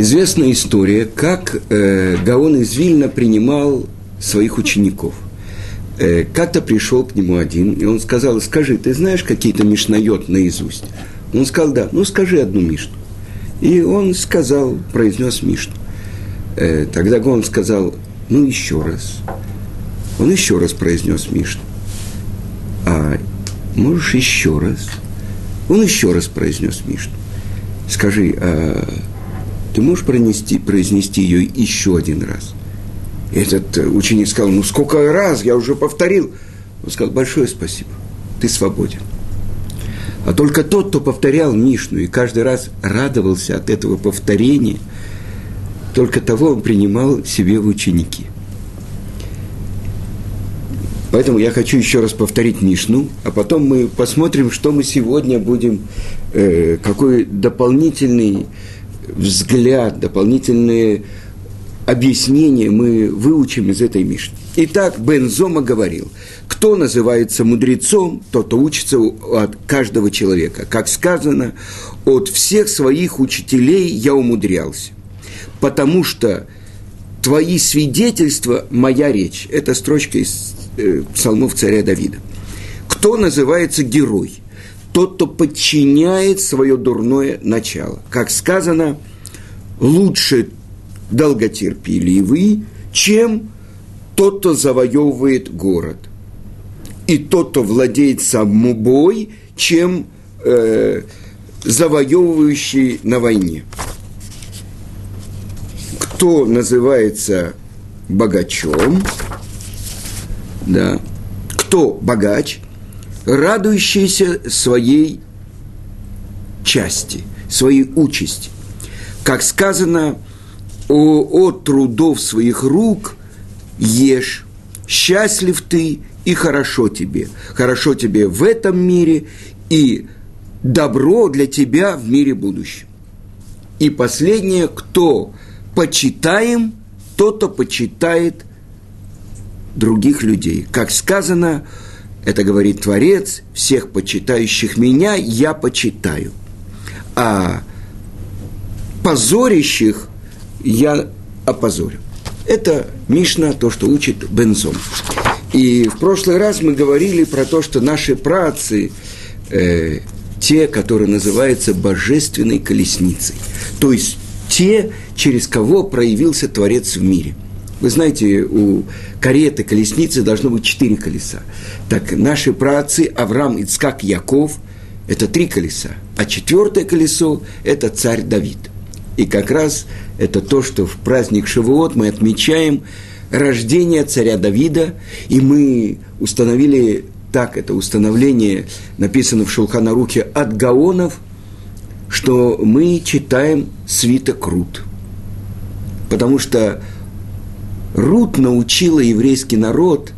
Известная история, как э, Гаон из Вильна принимал своих учеников. Э, как-то пришел к нему один, и он сказал, скажи, ты знаешь какие-то мишнает наизусть? Он сказал, да, ну скажи одну мишну. И он сказал, произнес мишну. Э, тогда Гаон сказал, ну еще раз. Он еще раз произнес мишну. А можешь еще раз? Он еще раз произнес мишну. Скажи, а ты можешь пронести, произнести ее еще один раз? Этот э, ученик сказал, ну сколько раз, я уже повторил. Он сказал, большое спасибо, ты свободен. А только тот, кто повторял Мишну и каждый раз радовался от этого повторения, только того он принимал себе в ученики. Поэтому я хочу еще раз повторить Мишну, а потом мы посмотрим, что мы сегодня будем, э, какой дополнительный взгляд, дополнительные объяснения мы выучим из этой Мишны. Итак, Бензома говорил, кто называется мудрецом, тот, учится от каждого человека. Как сказано, от всех своих учителей я умудрялся. Потому что твои свидетельства – моя речь. Это строчка из э, псалмов царя Давида. Кто называется герой – тот, кто подчиняет свое дурное начало. Как сказано, лучше долготерпеливый, чем тот, кто завоевывает город. И тот, кто владеет самобой, чем э, завоевывающий на войне. Кто называется богачом, да, кто богач – радующиеся своей части, своей участи. Как сказано, о, о трудов своих рук ешь, счастлив ты и хорошо тебе. Хорошо тебе в этом мире и добро для тебя в мире будущем. И последнее, кто почитаем, тот, кто почитает других людей. Как сказано, это говорит Творец, всех почитающих меня я почитаю. А позорящих я опозорю. Это Мишна, то, что учит Бензон. И в прошлый раз мы говорили про то, что наши працы, э, те, которые называются божественной колесницей, то есть те, через кого проявился Творец в мире – вы знаете, у кареты, колесницы должно быть четыре колеса. Так наши працы Авраам, Ицкак, Яков – это три колеса. А четвертое колесо – это царь Давид. И как раз это то, что в праздник Шавуот мы отмечаем рождение царя Давида, и мы установили так, это установление написано в Шулханарухе от Гаонов, что мы читаем свиток Рут. Потому что Рут научила еврейский народ,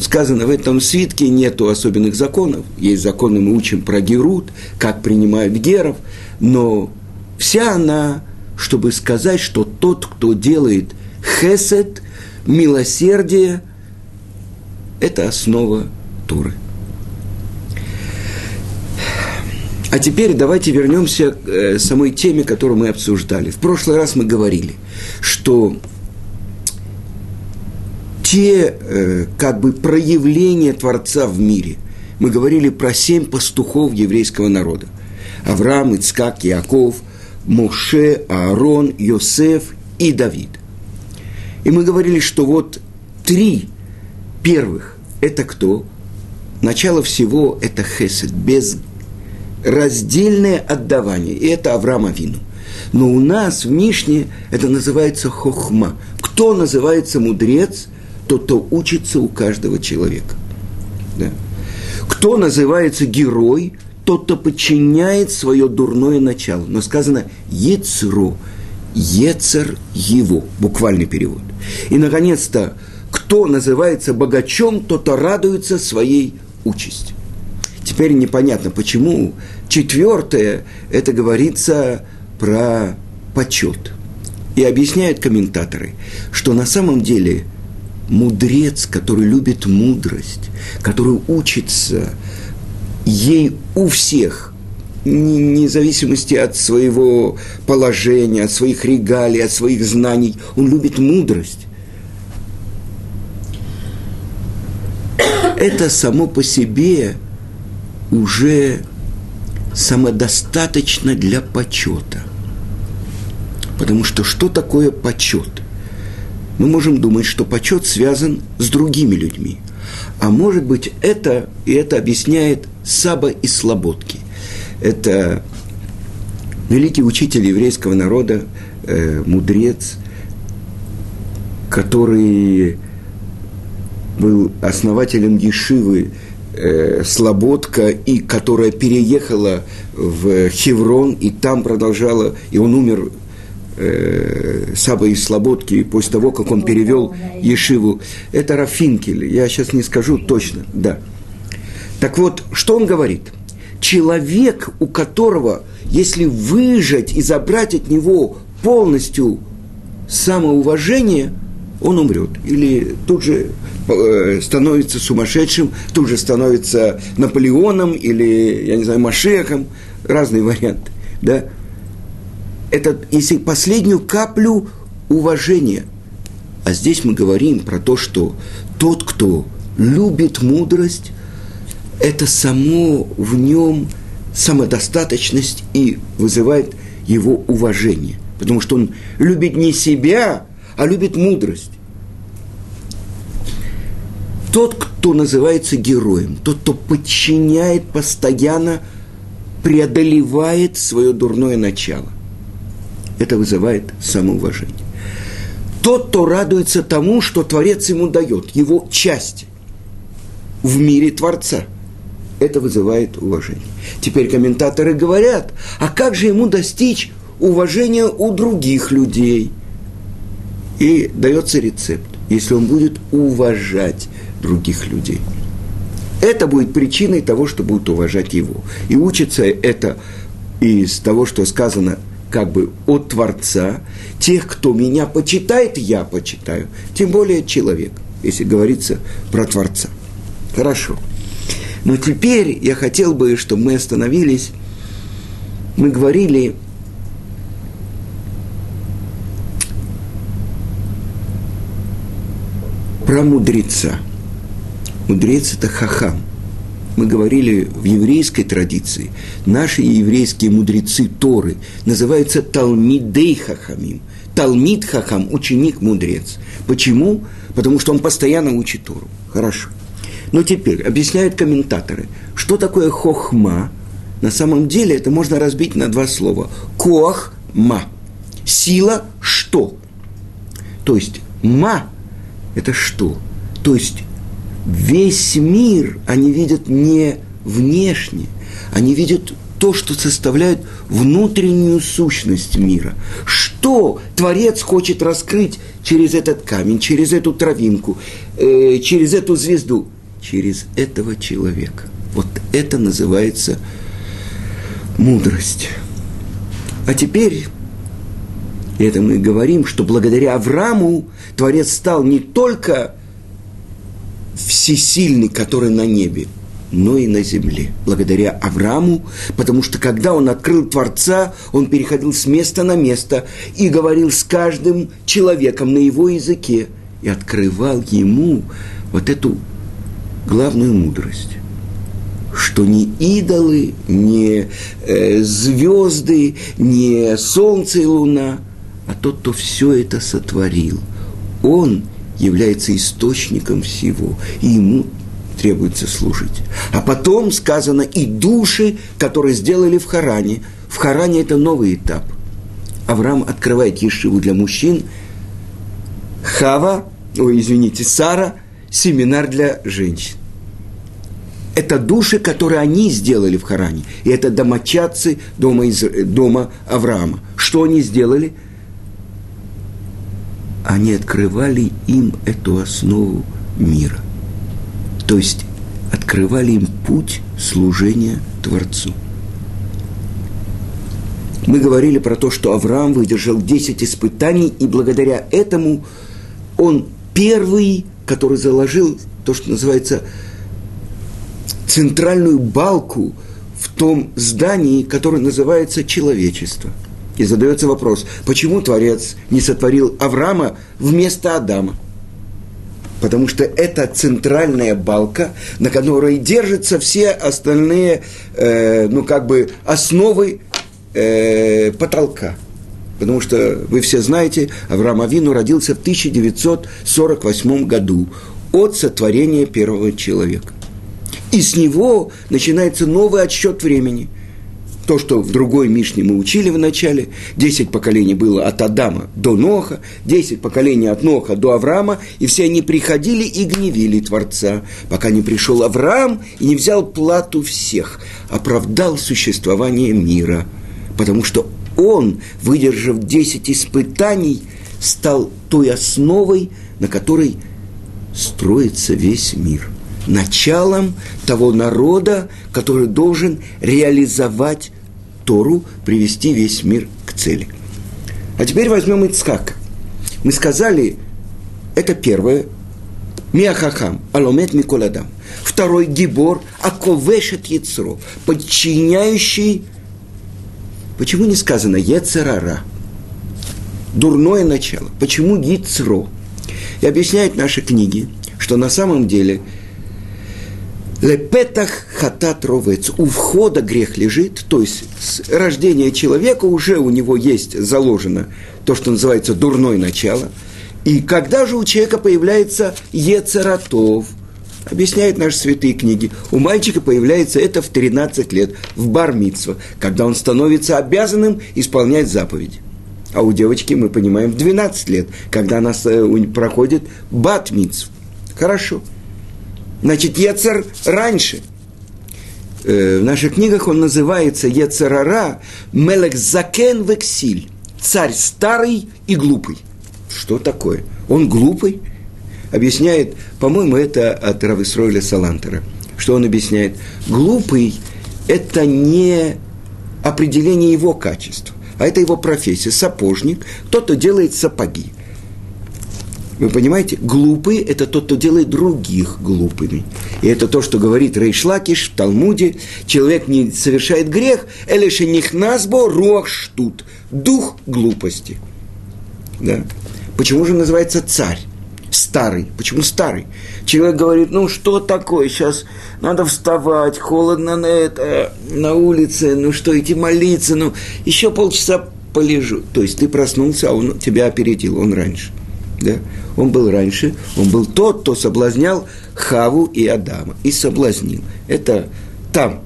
сказано в этом свитке, нету особенных законов, есть законы, мы учим про Герут, как принимают геров, но вся она, чтобы сказать, что тот, кто делает хесед, милосердие, это основа Туры. А теперь давайте вернемся к э, самой теме, которую мы обсуждали. В прошлый раз мы говорили, что те э, как бы проявления Творца в мире. Мы говорили про семь пастухов еврейского народа. Авраам, Ицкак, Яков, Моше, Аарон, Йосеф и Давид. И мы говорили, что вот три первых – это кто? Начало всего – это хесед, без раздельное отдавание. И это Авраам Авину. Но у нас в Мишне это называется хохма. Кто называется мудрец – тот, кто учится у каждого человека. Да? Кто называется герой, тот, кто подчиняет свое дурное начало. Но сказано «ецро», «ецер его», буквальный перевод. И, наконец-то, кто называется богачом, тот, кто радуется своей участи. Теперь непонятно, почему четвертое, это говорится про почет. И объясняют комментаторы, что на самом деле – мудрец, который любит мудрость, который учится ей у всех, вне зависимости от своего положения, от своих регалий, от своих знаний. Он любит мудрость. Это само по себе уже самодостаточно для почета. Потому что что такое почет? Мы можем думать, что почет связан с другими людьми. А может быть, это, и это объясняет Саба из Слободки. Это великий учитель еврейского народа, э, мудрец, который был основателем Ешивы э, Слободка, и которая переехала в Хеврон, и там продолжала, и он умер э, из Слободки после того, как он перевел Ешиву. Это Рафинкель, я сейчас не скажу точно, да. Так вот, что он говорит? Человек, у которого, если выжать и забрать от него полностью самоуважение, он умрет. Или тут же Э, становится сумасшедшим, тут же становится Наполеоном или, я не знаю, Машехом, разные варианты, да. Это если последнюю каплю уважения. А здесь мы говорим про то, что тот, кто любит мудрость, это само в нем самодостаточность и вызывает его уважение. Потому что он любит не себя, а любит мудрость тот, кто называется героем, тот, кто подчиняет постоянно, преодолевает свое дурное начало. Это вызывает самоуважение. Тот, кто радуется тому, что Творец ему дает, его части в мире Творца, это вызывает уважение. Теперь комментаторы говорят, а как же ему достичь уважения у других людей? И дается рецепт. Если он будет уважать других людей. Это будет причиной того, что будут уважать его. И учится это из того, что сказано как бы от Творца. Тех, кто меня почитает, я почитаю. Тем более человек, если говорится про Творца. Хорошо. Но теперь я хотел бы, чтобы мы остановились. Мы говорили про мудреца – Мудрец – это хахам. Мы говорили в еврейской традиции, наши еврейские мудрецы Торы называются Талмидей Хахамим. Талмид Хахам – ученик-мудрец. Почему? Потому что он постоянно учит Тору. Хорошо. Но теперь объясняют комментаторы, что такое хохма. На самом деле это можно разбить на два слова. Коах-ма. Сила – что? То есть ма – это что? То есть весь мир они видят не внешне, они видят то, что составляет внутреннюю сущность мира. Что Творец хочет раскрыть через этот камень, через эту травинку, э, через эту звезду, через этого человека. Вот это называется мудрость. А теперь, это мы говорим, что благодаря Аврааму Творец стал не только всесильный, который на небе, но и на земле, благодаря Аврааму, потому что когда он открыл Творца, он переходил с места на место и говорил с каждым человеком на его языке и открывал ему вот эту главную мудрость что ни идолы, ни э, звезды, ни солнце и луна, а тот, кто все это сотворил, он является источником всего, и ему требуется служить. А потом сказано и души, которые сделали в Харане. В Харане это новый этап. Авраам открывает Ешиву для мужчин, Хава, ой, извините, Сара, семинар для женщин. Это души, которые они сделали в Харане. И это домочадцы дома, из, дома Авраама. Что они сделали – они открывали им эту основу мира. То есть открывали им путь служения Творцу. Мы говорили про то, что Авраам выдержал 10 испытаний, и благодаря этому он первый, который заложил то, что называется центральную балку в том здании, которое называется человечество. И задается вопрос, почему Творец не сотворил Авраама вместо Адама? Потому что это центральная балка, на которой держатся все остальные, э, ну как бы, основы э, потолка. Потому что вы все знаете, Авраам Авину родился в 1948 году от сотворения первого человека. И с него начинается новый отсчет времени. То, что в другой Мишне мы учили в начале, 10 поколений было от Адама до Ноха, 10 поколений от Ноха до Авраама, и все они приходили и гневили Творца, пока не пришел Авраам и не взял плату всех, оправдал существование мира, потому что он, выдержав 10 испытаний, стал той основой, на которой строится весь мир – началом того народа, который должен реализовать Тору, привести весь мир к цели. А теперь возьмем Ицхака. Мы сказали, это первое, Миахахам, Аломет Миколадам. Второй Гибор, Аковешет Яцро, подчиняющий, почему не сказано Ецерара, дурное начало. Почему Яцро? И объясняют наши книги, что на самом деле – Лепетах хатат ровец. У входа грех лежит, то есть с рождения человека уже у него есть заложено то, что называется дурное начало. И когда же у человека появляется ецератов, объясняют наши святые книги, у мальчика появляется это в 13 лет, в бармитсво, когда он становится обязанным исполнять заповеди. А у девочки, мы понимаем, в 12 лет, когда она э, проходит батмитсв. Хорошо. Значит, Ецер раньше. Э, в наших книгах он называется Ецерара Мелек Закен Вексиль. Царь старый и глупый. Что такое? Он глупый? Объясняет, по-моему, это от Рависройля Салантера. Что он объясняет? Глупый – это не определение его качества, а это его профессия. Сапожник, кто-то делает сапоги. Вы понимаете, глупый – это тот, кто делает других глупыми. И это то, что говорит Рейшлакиш в Талмуде. Человек не совершает грех, элише нихназбо руах штут. Дух глупости. Да? Почему же называется царь? Старый. Почему старый? Человек говорит, ну что такое, сейчас надо вставать, холодно на это, на улице, ну что, идти молиться, ну еще полчаса полежу. То есть ты проснулся, а он тебя опередил, он раньше. Да? Он был раньше, он был тот, кто соблазнял Хаву и Адама. И соблазнил. Это там.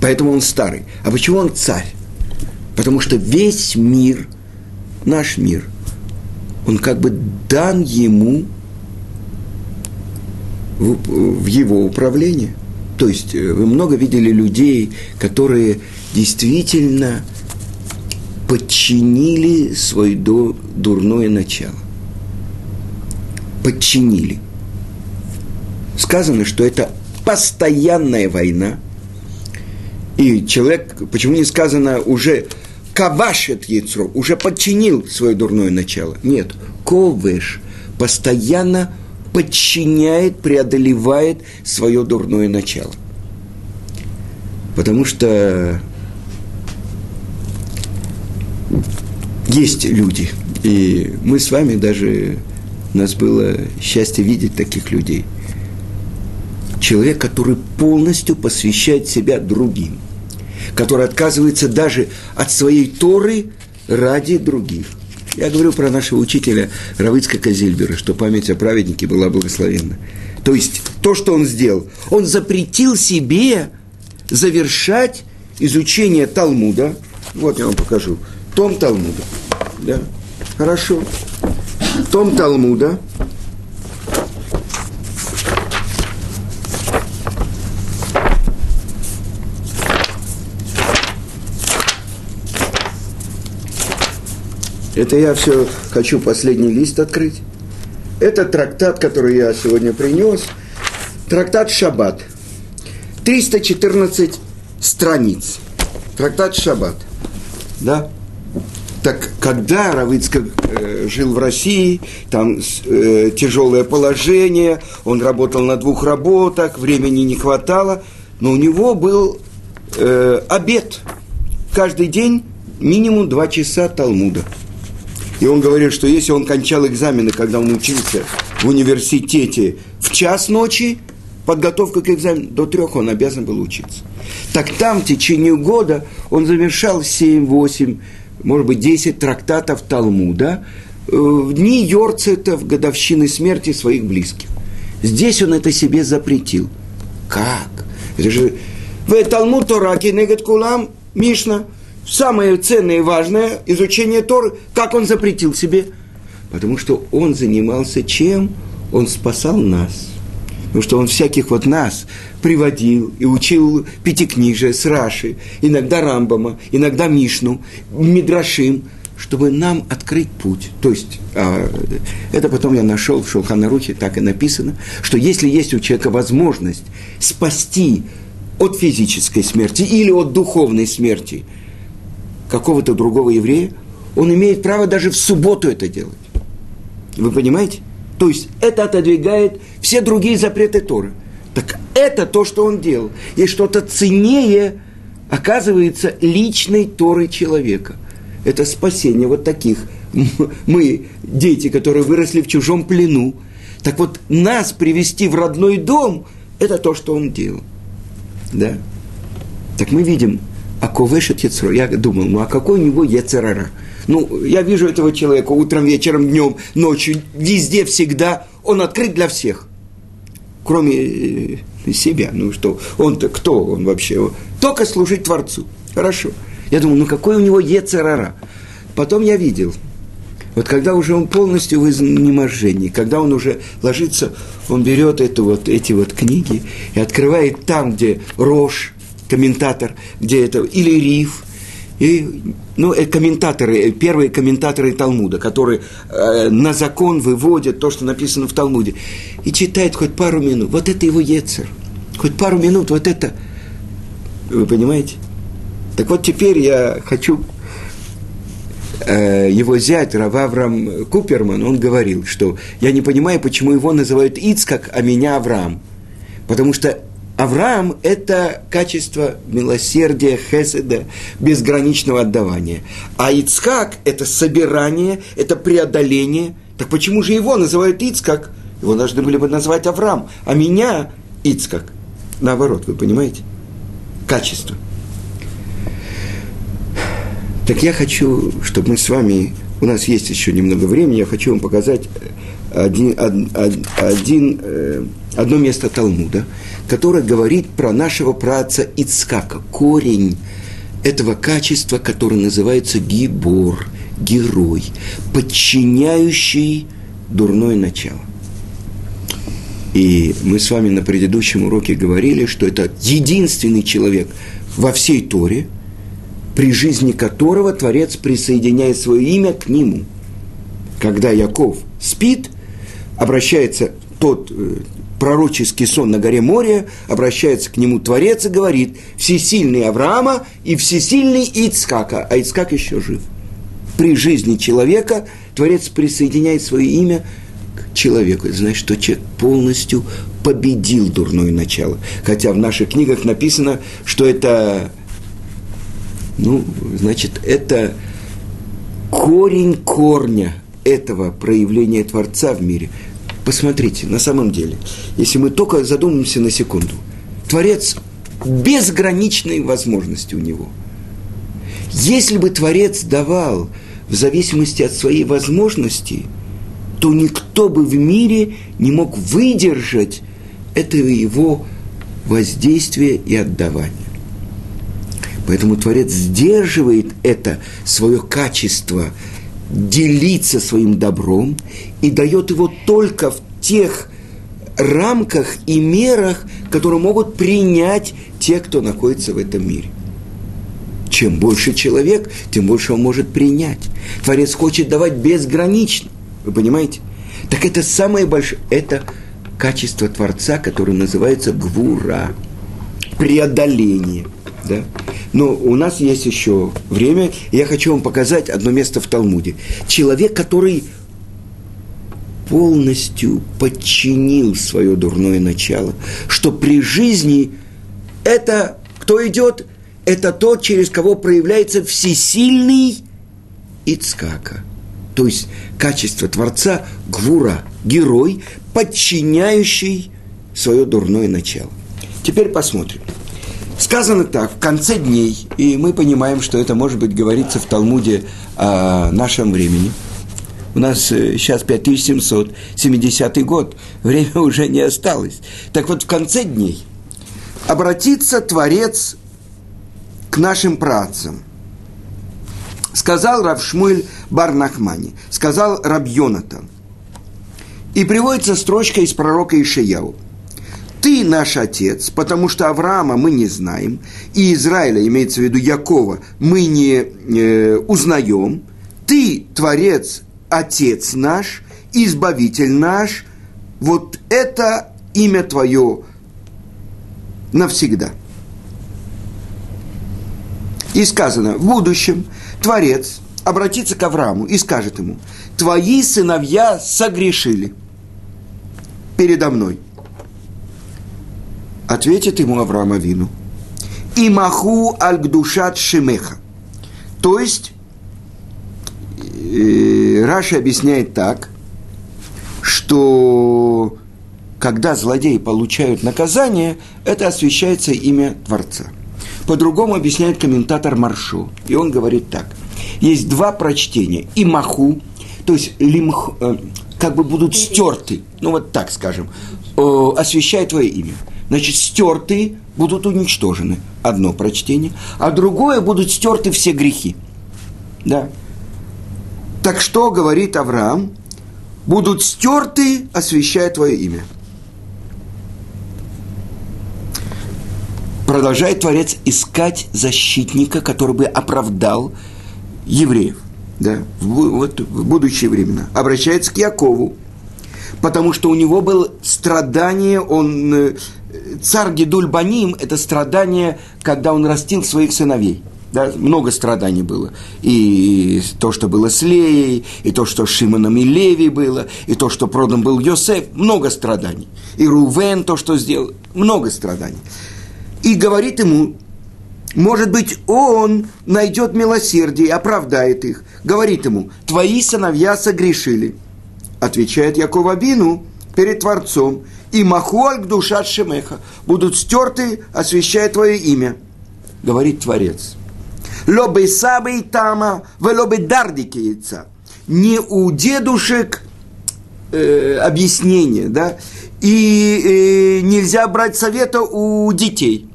Поэтому он старый. А почему он царь? Потому что весь мир, наш мир, он как бы дан ему в, в его управление. То есть э, вы много видели людей, которые действительно подчинили свое дурное начало подчинили. Сказано, что это постоянная война, и человек, почему не сказано уже кавашет яйцо, уже подчинил свое дурное начало. Нет, ковеш постоянно подчиняет, преодолевает свое дурное начало. Потому что есть люди, и мы с вами даже у нас было счастье видеть таких людей. Человек, который полностью посвящает себя другим, который отказывается даже от своей Торы ради других. Я говорю про нашего учителя Равыцка Казильбера, что память о праведнике была благословенна. То есть то, что он сделал, он запретил себе завершать изучение Талмуда. Вот я вам покажу. Том Талмуда. Да? Хорошо том Талмуда, Это я все хочу последний лист открыть. Это трактат, который я сегодня принес. Трактат Шаббат. 314 страниц. Трактат Шаббат. Да? Так когда Равицкак э, жил в России, там э, тяжелое положение, он работал на двух работах, времени не хватало, но у него был э, обед. Каждый день минимум два часа Талмуда. И он говорил, что если он кончал экзамены, когда он учился в университете в час ночи, подготовка к экзамену, до трех он обязан был учиться. Так там в течение года он завершал 7, 8, может быть, 10 трактатов Талмуда э, в дни Йорцета, в годовщины смерти своих близких. Здесь он это себе запретил. Как? Это же в Талмуд Тора Кенегет Кулам Мишна. Самое ценное и важное изучение Торы. Как он запретил себе? Потому что он занимался чем? Он спасал нас. Потому что он всяких вот нас приводил и учил пятикнижие с Раши, иногда Рамбама, иногда Мишну, Мидрашим, чтобы нам открыть путь. То есть, а, это потом я нашел в Шулханарухе, так и написано, что если есть у человека возможность спасти от физической смерти или от духовной смерти какого-то другого еврея, он имеет право даже в субботу это делать. Вы понимаете? То есть это отодвигает все другие запреты Торы. Так это то, что он делал. И что-то ценнее, оказывается, личной Торы человека. Это спасение вот таких. Мы, дети, которые выросли в чужом плену. Так вот, нас привести в родной дом, это то, что он делал. Да? Так мы видим, а ковешет Ецро. Я думал, ну а какой у него Ецерара? Ну, я вижу этого человека утром, вечером, днем, ночью, везде, всегда. Он открыт для всех. Кроме э, себя. Ну что, он-то кто он вообще? Только служить Творцу. Хорошо. Я думаю, ну какой у него Ецерара? Потом я видел, вот когда уже он полностью в изнеможении, когда он уже ложится, он берет эту вот, эти вот книги и открывает там, где рожь, комментатор, где это, или риф, и, ну, э, комментаторы, э, первые комментаторы Талмуда, которые э, на закон выводят то, что написано в Талмуде, и читает хоть пару минут. Вот это его Ецер. Хоть пару минут, вот это. Вы понимаете? Так вот теперь я хочу э, его зять Рававрам Куперман, он говорил, что я не понимаю, почему его называют Ицкак, а меня Авраам. Потому что Авраам – это качество милосердия, хеседа, безграничного отдавания. А Ицкак – это собирание, это преодоление. Так почему же его называют Ицкак? Его должны были бы назвать Авраам, а меня Ицкак. Наоборот, вы понимаете? Качество. Так я хочу, чтобы мы с вами, у нас есть еще немного времени, я хочу вам показать один, один, один, э, одно место Талмуда, которое говорит про нашего праца Ицкака, корень этого качества, которое называется гибор, герой, подчиняющий дурное начало. И мы с вами на предыдущем уроке говорили, что это единственный человек во всей Торе, при жизни которого Творец присоединяет свое имя к нему. Когда Яков спит – обращается тот э, пророческий сон на горе Море, обращается к нему Творец и говорит, всесильный Авраама и всесильный Ицкака, а Ицкак еще жив. При жизни человека Творец присоединяет свое имя к человеку. Это значит, что человек полностью победил дурное начало. Хотя в наших книгах написано, что это, ну, значит, это корень корня этого проявления Творца в мире – Посмотрите, на самом деле, если мы только задумаемся на секунду, Творец безграничные возможности у него. Если бы Творец давал в зависимости от своей возможности, то никто бы в мире не мог выдержать этого его воздействия и отдавания. Поэтому Творец сдерживает это свое качество делиться своим добром и дает его только в тех рамках и мерах, которые могут принять те, кто находится в этом мире. Чем больше человек, тем больше он может принять. Творец хочет давать безгранично. Вы понимаете? Так это самое большое, это качество Творца, которое называется гвура, преодоление. Да? Но у нас есть еще время, я хочу вам показать одно место в Талмуде. Человек, который полностью подчинил свое дурное начало, что при жизни это, кто идет, – это тот, через кого проявляется всесильный Ицкака. То есть качество Творца – гвура, герой, подчиняющий свое дурное начало. Теперь посмотрим. Сказано так, в конце дней, и мы понимаем, что это, может быть, говорится в Талмуде о нашем времени. У нас сейчас 5770 год, время уже не осталось. Так вот, в конце дней обратится Творец к нашим працам. Сказал Равшмуэль Барнахмани, сказал Рабьонатан. И приводится строчка из пророка Ишаяу – ты наш отец, потому что Авраама мы не знаем, и Израиля, имеется в виду Якова, мы не э, узнаем. Ты, Творец, Отец наш, Избавитель наш, вот это имя Твое навсегда. И сказано, в будущем Творец обратится к Аврааму и скажет ему, твои сыновья согрешили передо мной – Ответит ему Авраам Авину. И маху аль-гдушат шемеха. То есть, э, Раша объясняет так, что когда злодеи получают наказание, это освещается имя Творца. По-другому объясняет комментатор Маршу. И он говорит так. Есть два прочтения. И маху, то есть лимх, э, как бы будут стерты, ну вот так скажем, э, освещает твое имя значит, стертые будут уничтожены. Одно прочтение. А другое будут стерты все грехи. Да. Так что говорит Авраам? Будут стерты, освящая твое имя. Продолжает Творец искать защитника, который бы оправдал евреев да, в, вот, в будущие времена. Обращается к Якову, потому что у него было страдание, он э, царь Гедуль Баним – это страдание, когда он растил своих сыновей. Да, много страданий было. И то, что было с Леей, и то, что с Шимоном и Леви было, и то, что продан был Йосеф, много страданий. И Рувен, то, что сделал, много страданий. И говорит ему, может быть, он найдет милосердие и оправдает их. Говорит ему, твои сыновья согрешили. Отвечает Яков Абину перед Творцом – и махуаль душа шемеха будут стерты, освящая твое имя, говорит Творец. Лобы сабы и тама, велобы дардики яйца. Не у дедушек э, объяснение, да, и э, нельзя брать совета у детей.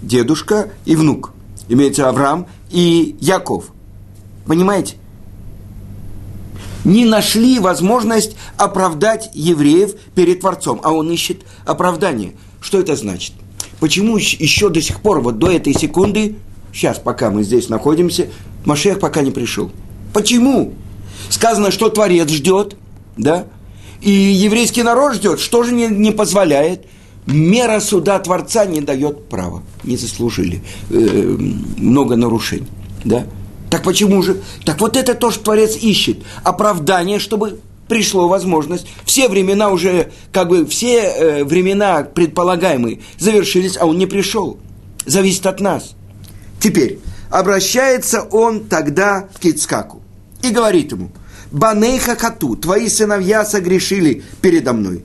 Дедушка и внук. Имеется Авраам и Яков. Понимаете? Не нашли возможность оправдать евреев перед Творцом, а он ищет оправдание. Что это значит? Почему еще до сих пор, вот до этой секунды, сейчас, пока мы здесь находимся, Машех пока не пришел? Почему? Сказано, что Творец ждет, да? И еврейский народ ждет, что же не, не позволяет? Мера суда Творца не дает права, не заслужили. Э, много нарушений, да? Так почему же? Так вот это то, что Творец ищет. Оправдание, чтобы пришло возможность. Все времена уже, как бы, все э, времена предполагаемые завершились, а он не пришел. Зависит от нас. Теперь, обращается он тогда к Ицкаку и говорит ему, Банейха Кату, твои сыновья согрешили передо мной.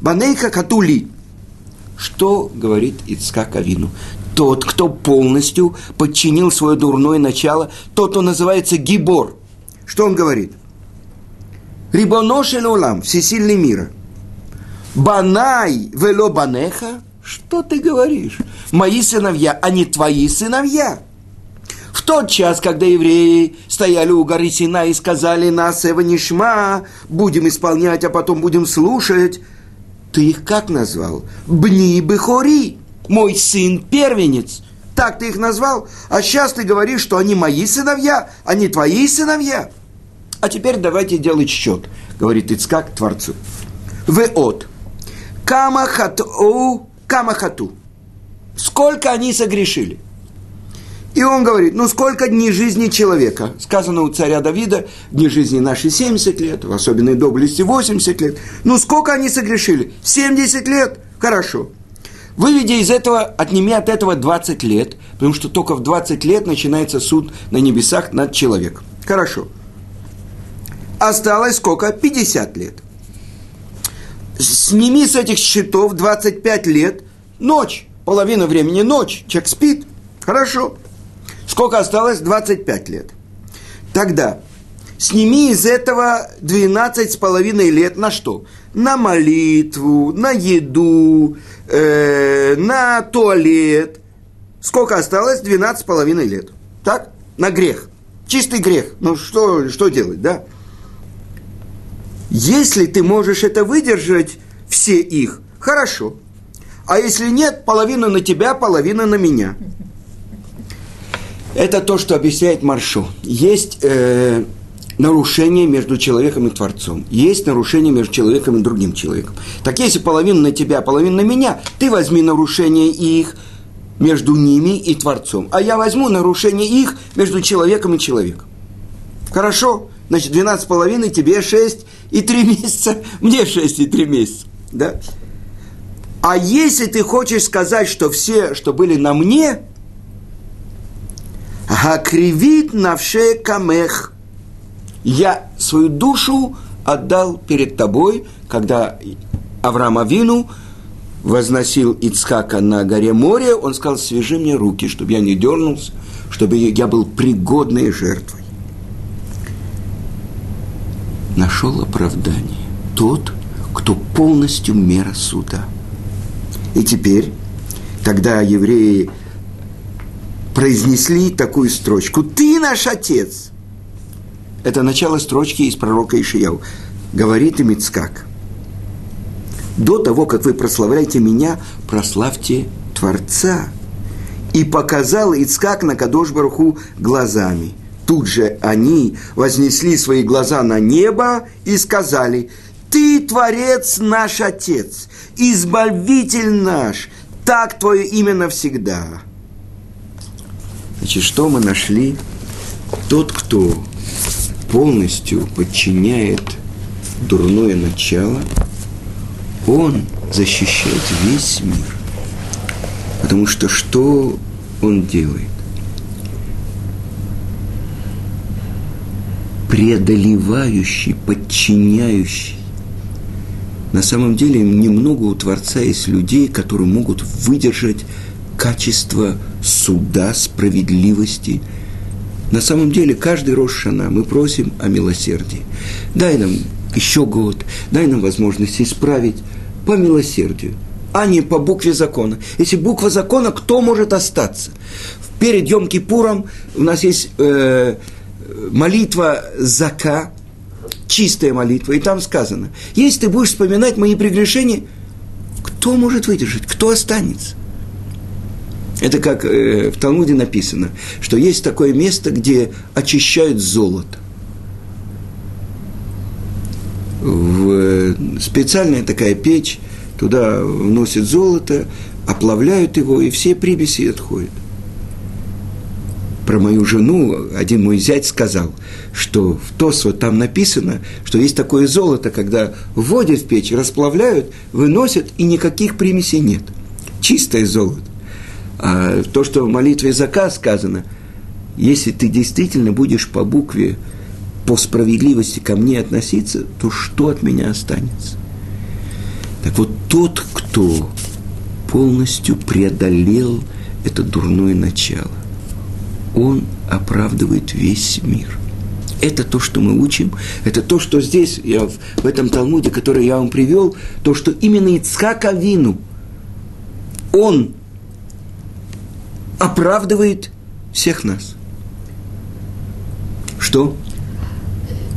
Банейха Кату ли? Что говорит Ицкак Авину? Тот, кто полностью подчинил свое дурное начало, тот, кто называется гибор. Что он говорит? Рибоношель улам, всесильный мира. Банай вело банеха. Что ты говоришь? Мои сыновья, а не твои сыновья. В тот час, когда евреи стояли у горы Сина и сказали нас Эванишма, будем исполнять, а потом будем слушать, ты их как назвал? Бни Бехори мой сын первенец. Так ты их назвал, а сейчас ты говоришь, что они мои сыновья, а не твои сыновья. А теперь давайте делать счет, говорит Ицкак Творцу. Вы от. Камахату, камахату. Сколько они согрешили? И он говорит, ну сколько дней жизни человека? Сказано у царя Давида, дни жизни наши 70 лет, в особенной доблести 80 лет. Ну сколько они согрешили? 70 лет? Хорошо. Выведя из этого, отними от этого 20 лет, потому что только в 20 лет начинается суд на небесах над человеком. Хорошо. Осталось сколько? 50 лет. Сними с этих счетов 25 лет, ночь, половина времени ночь, человек спит. Хорошо. Сколько осталось? 25 лет. Тогда сними из этого 12 с половиной лет на что? На молитву, на еду, э, на туалет. Сколько осталось? 12 с половиной лет. Так? На грех. Чистый грех. Ну что, что делать, да? Если ты можешь это выдержать, все их, хорошо. А если нет, половина на тебя, половина на меня. Это то, что объясняет Маршу. Есть э, нарушение между человеком и Творцом. Есть нарушение между человеком и другим человеком. Так если половина на тебя, половина на меня, ты возьми нарушение их между ними и Творцом. А я возьму нарушение их между человеком и человеком. Хорошо? Значит, 12 половиной, тебе 6 и 3 месяца, мне 6 и 3 месяца. Да? А если ты хочешь сказать, что все, что были на мне, Гакривит навше камех. Я свою душу отдал перед тобой, когда Авраам Авину возносил Ицхака на горе море, он сказал, свяжи мне руки, чтобы я не дернулся, чтобы я был пригодной жертвой. Нашел оправдание тот, кто полностью мера суда. И теперь, когда евреи произнесли такую строчку «Ты наш отец». Это начало строчки из пророка Ишияу. Говорит им Ицкак. До того, как вы прославляете меня, прославьте Творца. И показал Ицкак на Кадош Баруху глазами. Тут же они вознесли свои глаза на небо и сказали, «Ты, Творец наш Отец, Избавитель наш, так Твое имя навсегда». Значит, что мы нашли? Тот, кто полностью подчиняет дурное начало, он защищает весь мир. Потому что что он делает? Преодолевающий, подчиняющий. На самом деле немного у Творца есть людей, которые могут выдержать качество суда, справедливости. На самом деле, каждый Рошана мы просим о милосердии. Дай нам еще год, дай нам возможность исправить по милосердию, а не по букве закона. Если буква закона, кто может остаться? Перед Йом-Кипуром у нас есть э, молитва Зака, чистая молитва, и там сказано, если ты будешь вспоминать мои прегрешения, кто может выдержать, кто останется? Это как э, в Талмуде написано, что есть такое место, где очищают золото. В, э, специальная такая печь, туда вносят золото, оплавляют его, и все примеси отходят. Про мою жену один мой зять сказал, что в Тосво там написано, что есть такое золото, когда вводят в печь, расплавляют, выносят, и никаких примесей нет. Чистое золото. А то, что в молитве Зака сказано, если ты действительно будешь по букве, по справедливости ко мне относиться, то что от меня останется? Так вот, тот, кто полностью преодолел это дурное начало, он оправдывает весь мир. Это то, что мы учим, это то, что здесь, я в этом Талмуде, который я вам привел, то, что именно Ицхак Авину, он оправдывает всех нас. Что?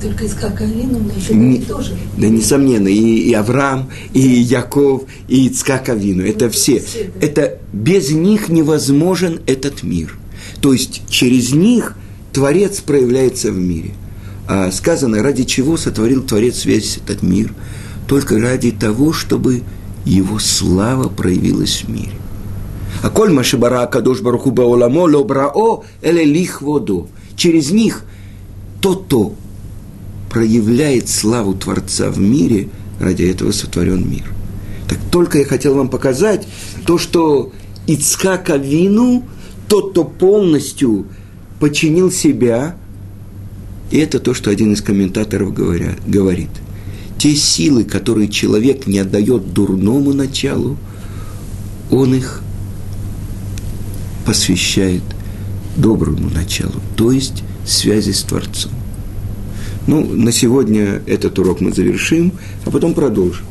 Только Ицхак Авину, но еще не, тоже. Да, несомненно, и, и Авраам, и Яков, и Ицхак Авину. Это ну, все. все да. Это без них невозможен этот мир. То есть через них Творец проявляется в мире. А сказано, ради чего сотворил Творец весь этот мир? Только ради того, чтобы его слава проявилась в мире. А коль машибара кадош баруху баоламо лобрао эле лихводу. Через них то-то проявляет славу Творца в мире, ради этого сотворен мир. Так только я хотел вам показать, То, что Ицхака Вину, тот, кто полностью подчинил себя, и это то, что один из комментаторов говоря, говорит. Те силы, которые человек не отдает дурному началу, он их посвящает доброму началу, то есть связи с Творцом. Ну, на сегодня этот урок мы завершим, а потом продолжим.